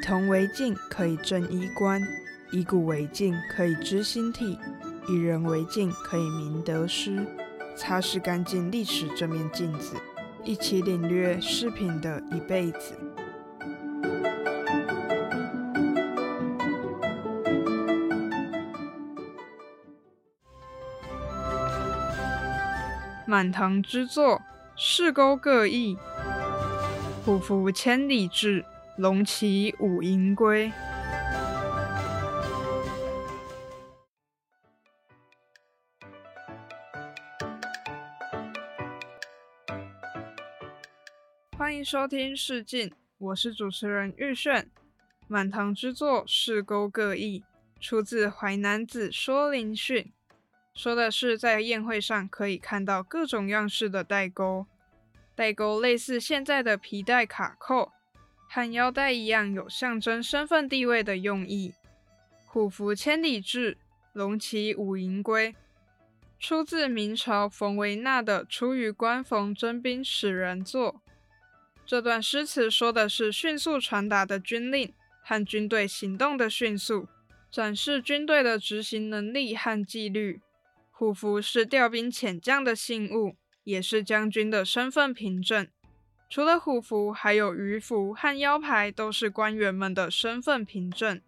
铜为镜，可以正衣冠；以古为镜，可以知兴替；以人为镜，可以明得失。擦拭干净历史这面镜子，一起领略饰品的一辈子。满堂之作，世钩各异，虎符千里志，龙旗五营归。欢迎收听《试镜》，我是主持人玉炫。满堂之作，四钩各异，出自《淮南子·说林训》。说的是在宴会上可以看到各种样式的代钩，代钩类似现在的皮带卡扣，和腰带一样有象征身份地位的用意。虎符千里至，龙旗五营归，出自明朝冯维纳的《出于官逢征兵使人作》。这段诗词说的是迅速传达的军令和军队行动的迅速，展示军队的执行能力和纪律。虎符是调兵遣将的信物，也是将军的身份凭证。除了虎符，还有鱼符和腰牌，都是官员们的身份凭证。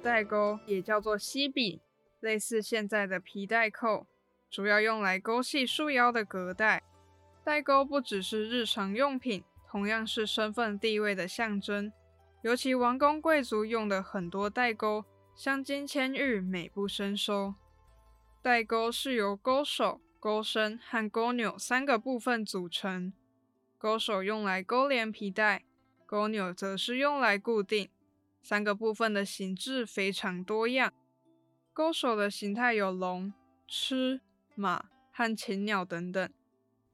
带钩也叫做膝笔，类似现在的皮带扣，主要用来勾系束腰的革带。带钩不只是日常用品，同样是身份地位的象征。尤其王公贵族用的很多带钩，镶金嵌玉，美不胜收。带钩是由钩手、钩身和钩钮三个部分组成。钩手用来勾连皮带，钩钮则是用来固定。三个部分的形制非常多样，钩手的形态有龙、螭、马和禽鸟等等。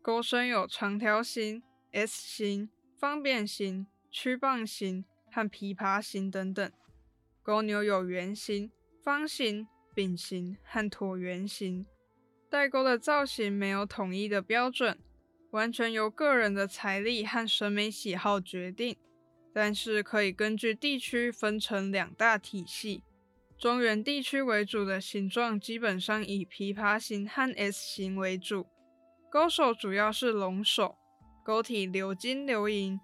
钩身有长条形、S 形、方扁形、曲棒形和琵琶形等等。钩钮有圆形、方形、饼形和椭圆形。带钩的造型没有统一的标准，完全由个人的财力和审美喜好决定。但是可以根据地区分成两大体系，中原地区为主的形状基本上以琵琶形和 S 形为主，钩手主要是龙首，钩体鎏金鎏银，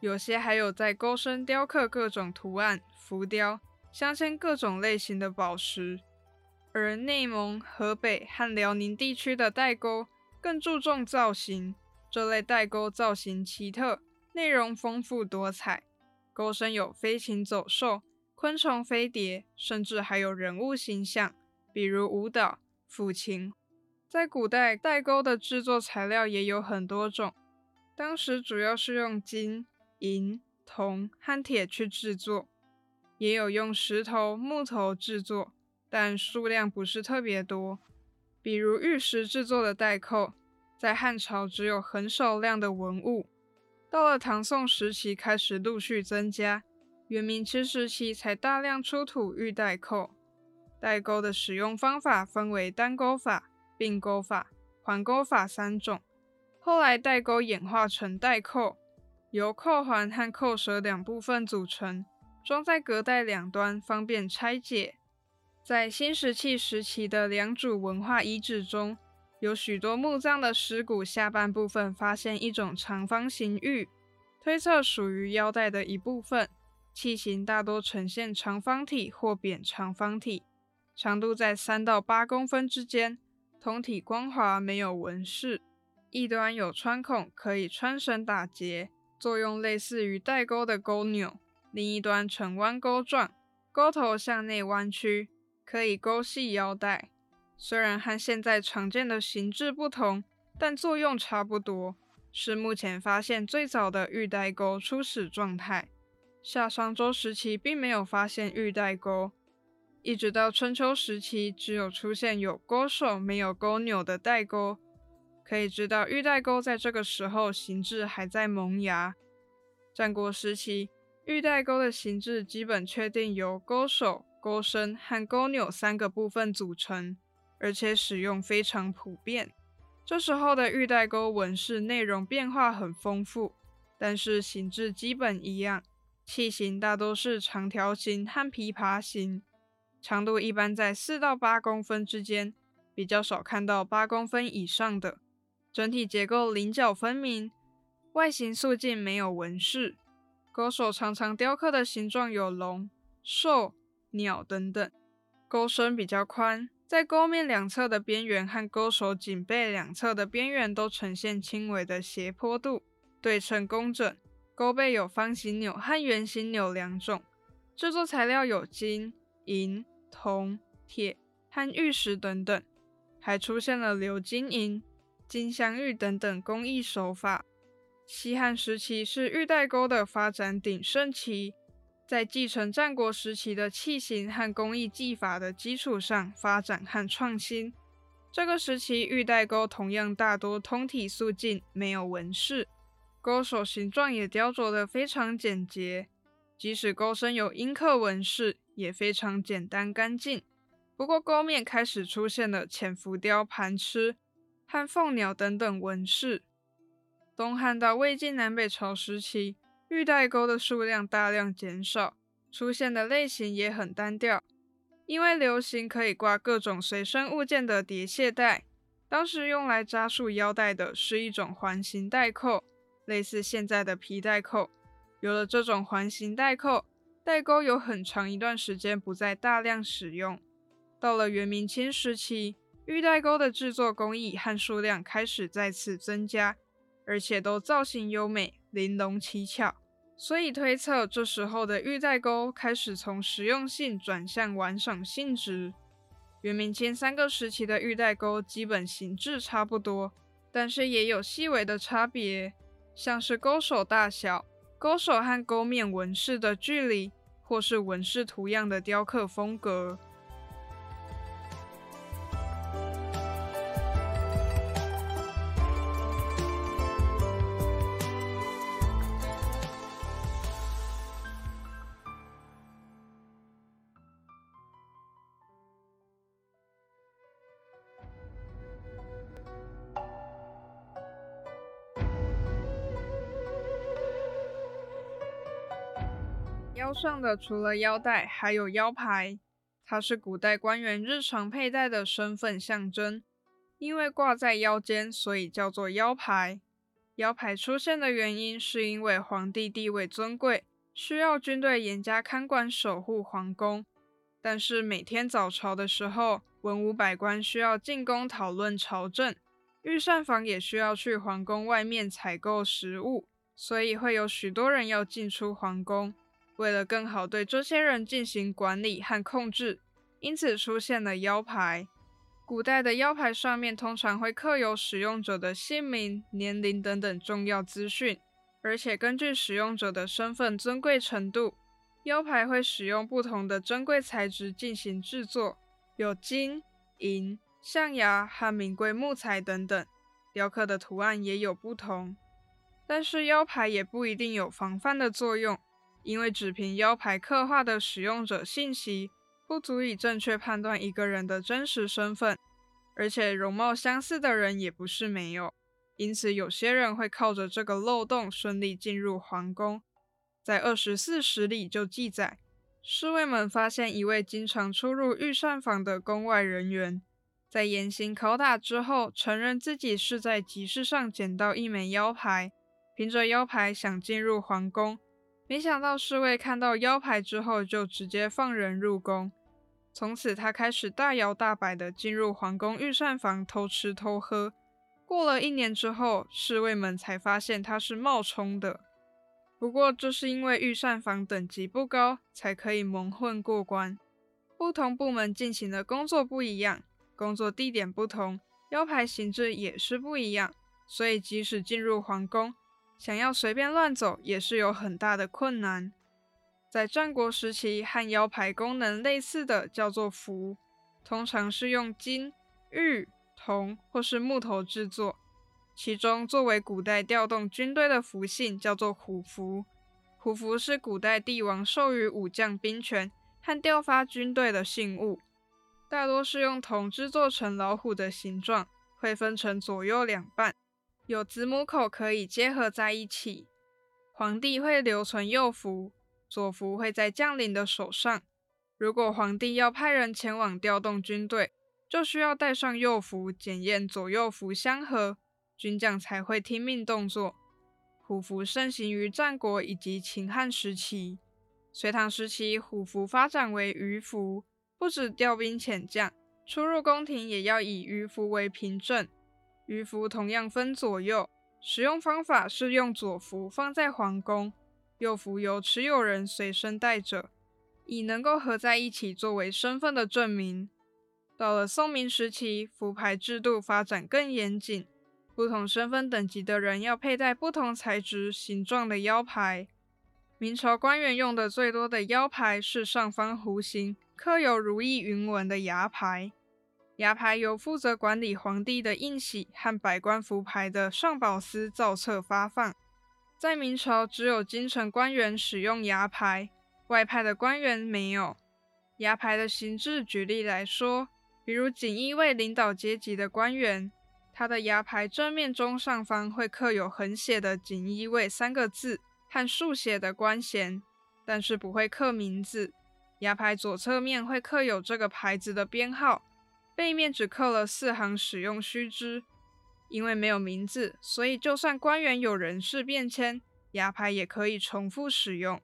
有些还有在钩身雕刻各种图案、浮雕，镶嵌各种类型的宝石。而内蒙、河北和辽宁地区的代钩更注重造型，这类代钩造型奇特。内容丰富多彩，钩身有飞禽走兽、昆虫、飞碟，甚至还有人物形象，比如舞蹈、抚琴。在古代，代钩的制作材料也有很多种，当时主要是用金、银、铜和铁去制作，也有用石头、木头制作，但数量不是特别多。比如玉石制作的代扣，在汉朝只有很少量的文物。到了唐宋时期，开始陆续增加。元明清时期才大量出土玉带扣。带钩的使用方法分为单钩法、并钩法、环钩法三种。后来带钩演化成带扣，由扣环和扣舌两部分组成，装在革带两端，方便拆解。在新石器时期的良渚文化遗址中。有许多墓葬的尸骨下半部分发现一种长方形玉，推测属于腰带的一部分。器型大多呈现长方体或扁长方体，长度在三到八公分之间，通体光滑，没有纹饰，一端有穿孔，可以穿绳打结，作用类似于带钩的钩钮。另一端呈弯钩状，钩头向内弯曲，可以勾系腰带。虽然和现在常见的形制不同，但作用差不多，是目前发现最早的玉带钩初始状态。夏商周时期并没有发现玉带钩，一直到春秋时期，只有出现有钩手没有钩钮的带钩。可以知道玉带钩在这个时候形制还在萌芽。战国时期，玉带钩的形制基本确定由钩手、钩身和钩钮三个部分组成，而且使用非常普遍。这时候的玉带钩纹饰内容变化很丰富，但是形制基本一样，器型大多是长条形和琵琶形，长度一般在四到八公分之间，比较少看到八公分以上的。整体结构棱角分明。外形素净，没有纹饰。钩手常常雕刻的形状有龙、兽、鸟等等。钩身比较宽，在钩面两侧的边缘和钩手颈背两侧的边缘都呈现轻微的斜坡度，对称工整。钩背有方形钮和圆形钮两种。制作材料有金、银、铜、铁和玉石等等，还出现了鎏金银、金镶玉等等工艺手法。西汉时期是玉带钩的发展鼎盛期，在继承战国时期的器型和工艺技法的基础上发展和创新。这个时期玉带钩同样大多通体素净，没有纹饰，钩手形状也雕琢得非常简洁，即使钩身有阴刻纹饰，也非常简单干净。不过钩面开始出现了浅浮雕、盘螭和凤鸟等等纹饰。东汉到魏晋南北朝时期，玉带钩的数量大量减少，出现的类型也很单调。因为流行可以挂各种随身物件的叠卸带，当时用来扎束腰带的是一种环形带扣，类似现在的皮带扣。有了这种环形带扣，带钩有很长一段时间不再大量使用。到了元明清时期，玉带钩的制作工艺和数量开始再次增加。而且都造型优美、玲珑奇巧，所以推测这时候的玉带钩开始从实用性转向玩赏性质。元明清三个时期的玉带钩基本形制差不多，但是也有细微的差别，像是勾手大小、勾手和勾面纹饰的距离，或是纹饰图样的雕刻风格。上的除了腰带，还有腰牌，它是古代官员日常佩戴的身份象征。因为挂在腰间，所以叫做腰牌。腰牌出现的原因，是因为皇帝地位尊贵，需要军队严加看管守护皇宫。但是每天早朝的时候，文武百官需要进宫讨论朝政，御膳房也需要去皇宫外面采购食物，所以会有许多人要进出皇宫。为了更好对这些人进行管理和控制，因此出现了腰牌。古代的腰牌上面通常会刻有使用者的姓名、年龄等等重要资讯，而且根据使用者的身份尊贵程度，腰牌会使用不同的珍贵材质进行制作，有金、银、象牙和名贵木材等等，雕刻的图案也有不同。但是腰牌也不一定有防范的作用。因为只凭腰牌刻画的使用者信息，不足以正确判断一个人的真实身份，而且容貌相似的人也不是没有，因此有些人会靠着这个漏洞顺利进入皇宫。在二十四史里就记载，侍卫们发现一位经常出入御膳房的宫外人员，在严刑拷打之后，承认自己是在集市上捡到一枚腰牌，凭着腰牌想进入皇宫。没想到侍卫看到腰牌之后，就直接放人入宫。从此，他开始大摇大摆地进入皇宫御膳房偷吃偷喝。过了一年之后，侍卫们才发现他是冒充的。不过，这是因为御膳房等级不高，才可以蒙混过关。不同部门进行的工作不一样，工作地点不同，腰牌形制也是不一样。所以，即使进入皇宫，想要随便乱走也是有很大的困难。在战国时期，和腰牌功能类似的叫做符，通常是用金、玉、铜或是木头制作，其中作为古代调动军队的符信叫做虎符。虎符是古代帝王授予武将兵权和调发军队的信物，大多是用铜制作成老虎的形状，会分成左右两半，有子母口可以结合在一起。皇帝会留存右符，左符会在将领的手上。如果皇帝要派人前往调动军队，就需要带上右符，检验左右符相合，军将才会听命动作。虎符盛行于战国以及秦汉时期，隋唐时期虎符发展为鱼符，不止调兵遣将，出入宫廷也要以鱼符为凭证。鱼符同样分左右，使用方法是用左符放在皇宫，右符由持有人随身带着，以能够合在一起作为身份的证明。到了宋明时期，符牌制度发展更严谨。不同身份等级的人要佩戴不同材质、形状的腰牌。明朝官员用的最多的腰牌是上方弧形、刻有如意云纹的牙牌。牙牌由负责管理皇帝的印玺和百官符牌的上宝司造册发放。在明朝，只有京城官员使用牙牌，外派的官员没有。牙牌的形制，举例来说，比如锦衣卫领导阶级的官员。他的牙牌正面中上方会刻有横写的“锦衣卫”三个字和竖写的官衔，但是不会刻名字。牙牌左侧面会刻有这个牌子的编号，背面只刻了四行使用须知。因为没有名字，所以就算官员有人事变迁，牙牌也可以重复使用。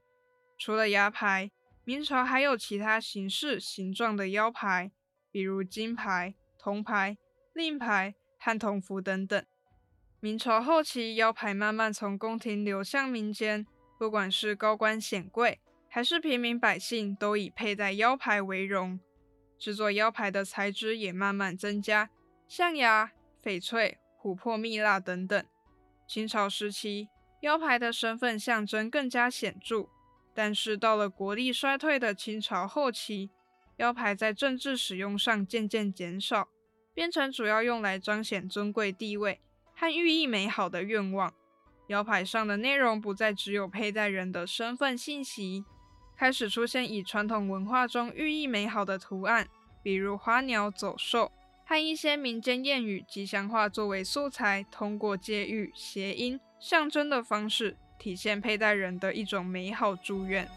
除了牙牌，明朝还有其他形式、形状的腰牌，比如金牌、铜牌、令牌。汉铜符等等。明朝后期，腰牌慢慢从宫廷流向民间，不管是高官显贵还是平民百姓，都以佩戴腰牌为荣。制作腰牌的材质也慢慢增加，象牙、翡翠、琥珀、蜜蜡等等。清朝时期，腰牌的身份象征更加显著，但是到了国力衰退的清朝后期，腰牌在政治使用上渐渐减少。变成主要用来彰显尊贵地位和寓意美好的愿望。腰牌上的内容不再只有佩戴人的身份信息，开始出现以传统文化中寓意美好的图案，比如花鸟走兽和一些民间谚语、吉祥话作为素材，通过借喻、谐音、象征的方式，体现佩戴人的一种美好祝愿。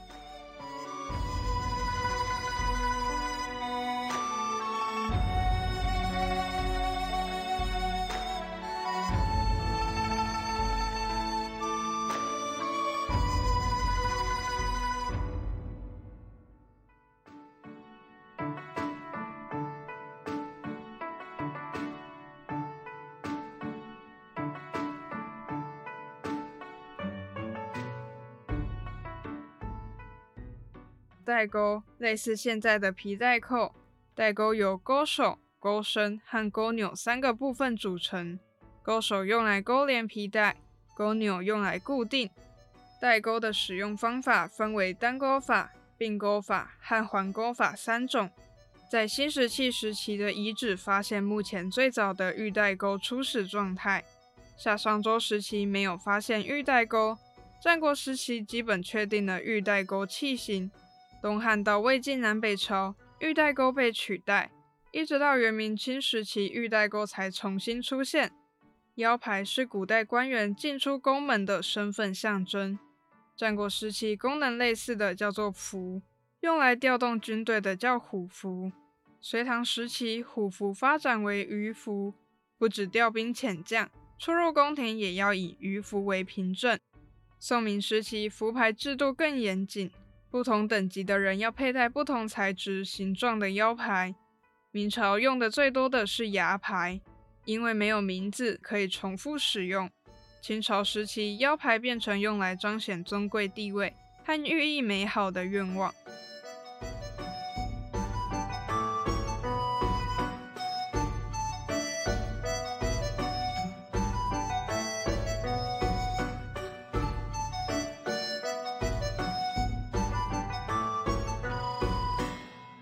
带钩类似现在的皮带扣，带钩由钩手、钩身和钩钮三个部分组成。钩手用来勾连皮带，钩钮用来固定。带钩的使用方法分为单钩法、并钩法和环钩法三种。在新石器时期的遗址发现目前最早的玉带钩初始状态。夏商周时期没有发现玉带钩，战国时期基本确定了玉带钩器型。东汉到魏晋南北朝，玉带钩被取代，一直到元明清时期，玉带钩才重新出现。腰牌是古代官员进出宫门的身份象征。战国时期，功能类似的叫做符，用来调动军队的叫虎符。隋唐时期，虎符发展为鱼符，不止调兵遣将，出入宫廷也要以鱼符为凭证。宋明时期，符牌制度更严谨。不同等级的人要佩戴不同材质、形状的腰牌。明朝用的最多的是牙牌，因为没有名字可以重复使用。清朝时期，腰牌变成用来彰显尊贵地位和寓意美好的愿望。